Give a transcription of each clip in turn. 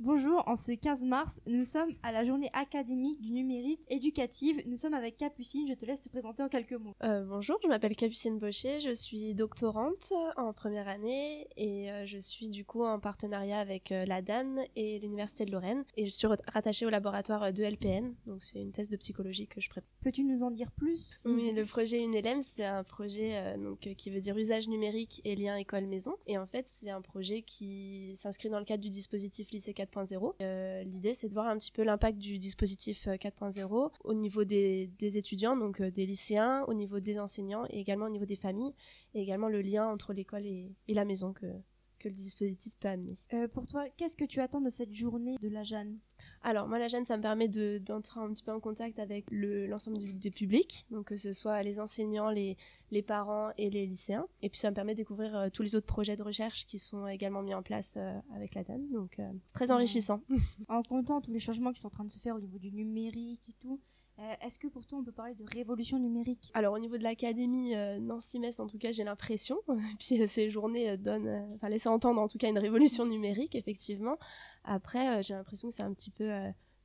Bonjour, en ce 15 mars, nous sommes à la journée académique du numérique éducative. Nous sommes avec Capucine, je te laisse te présenter en quelques mots. Euh, bonjour, je m'appelle Capucine Baucher, je suis doctorante en première année et euh, je suis du coup en partenariat avec euh, la DAN et l'Université de Lorraine et je suis rattachée au laboratoire de LPN, donc c'est une thèse de psychologie que je prépare. Peux-tu nous en dire plus Oui, le projet UNELM, c'est un projet donc, qui veut dire usage numérique et lien école-maison et en fait c'est un projet qui s'inscrit dans le cadre du dispositif lycée 4 euh, l'idée, c'est de voir un petit peu l'impact du dispositif 4.0 euh, au niveau des, étudiants, donc euh, des lycéens, au niveau des enseignants et également au niveau des familles, et également le lien entre l'école et, la maison que, que le dispositif peut amener. pour toi, qu'est-ce que tu attends de cette journée de la Jeanne? Alors moi la Jeanne ça me permet d'entrer un petit peu en contact avec l'ensemble des publics, donc que ce soit les enseignants, les, les parents et les lycéens. Et puis ça me permet de découvrir euh, tous les autres projets de recherche qui sont également mis en place euh, avec la DAN, donc euh, très enrichissant. en comptant tous les changements qui sont en train de se faire au niveau du numérique et tout, Est-ce que pour toi on peut parler de révolution numérique? Alors au niveau de l'académie Nancy-Metz en tout cas j'ai l'impression, puis ces journées donnent, enfin laissent entendre en tout cas une révolution numérique effectivement. Après j'ai l'impression que c'est un petit peu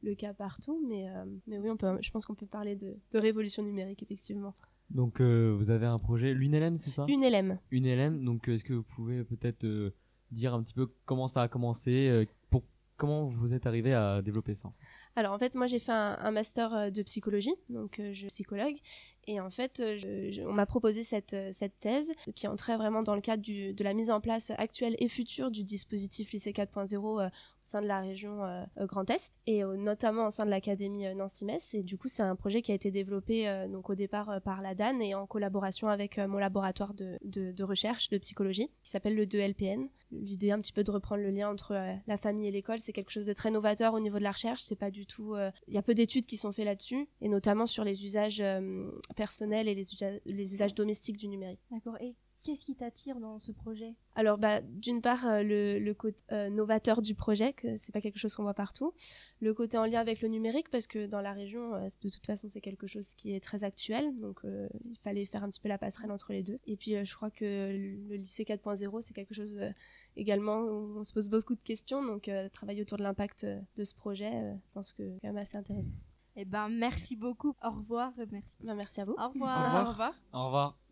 le cas partout, mais, mais oui on peut, je pense qu'on peut parler de, de révolution numérique effectivement. Donc euh, vous avez un projet, l'UNLM c'est ça? UNLM. UNLM, donc est-ce que vous pouvez peut-être euh, dire un petit peu comment ça a commencé, euh, pour, comment vous êtes arrivé à développer ça? Alors en fait, moi j'ai fait un, master de psychologie, donc je suis psychologue, et en fait, on m'a proposé cette, thèse qui entrait vraiment dans le cadre de la mise en place actuelle et future du dispositif lycée 4.0 au sein de la région euh, euh, Grand Est et notamment au sein de l'académie euh, Nancy-Metz. Et du coup, c'est un projet qui a été développé donc au départ par la DAN et en collaboration avec mon laboratoire de, de, recherche de psychologie qui s'appelle le 2LPN. L'idée un petit peu de reprendre le lien entre la famille et l'école, c'est quelque chose de très novateur au niveau de la recherche. C'est pas du tout. Il y a peu d'études qui sont faites là-dessus et notamment sur les usages personnels et les, usages domestiques du numérique. D'accord. Qu'est-ce qui t'attire dans ce projet? Alors, bah, d'une part, euh, le, côté euh, novateur du projet, que c'est pas quelque chose qu'on voit partout. Le côté en lien avec le numérique, parce que dans la région, euh, de toute façon, c'est quelque chose qui est très actuel. Donc, il fallait faire un petit peu la passerelle entre les deux. Et puis, je crois que le lycée 4.0, c'est quelque chose également où on se pose beaucoup de questions. Donc, travailler autour de l'impact de ce projet, je pense que c'est quand même assez intéressant. Eh ben, merci beaucoup. Au revoir. Merci. Ben, merci à vous. Au revoir. Au revoir. Au revoir.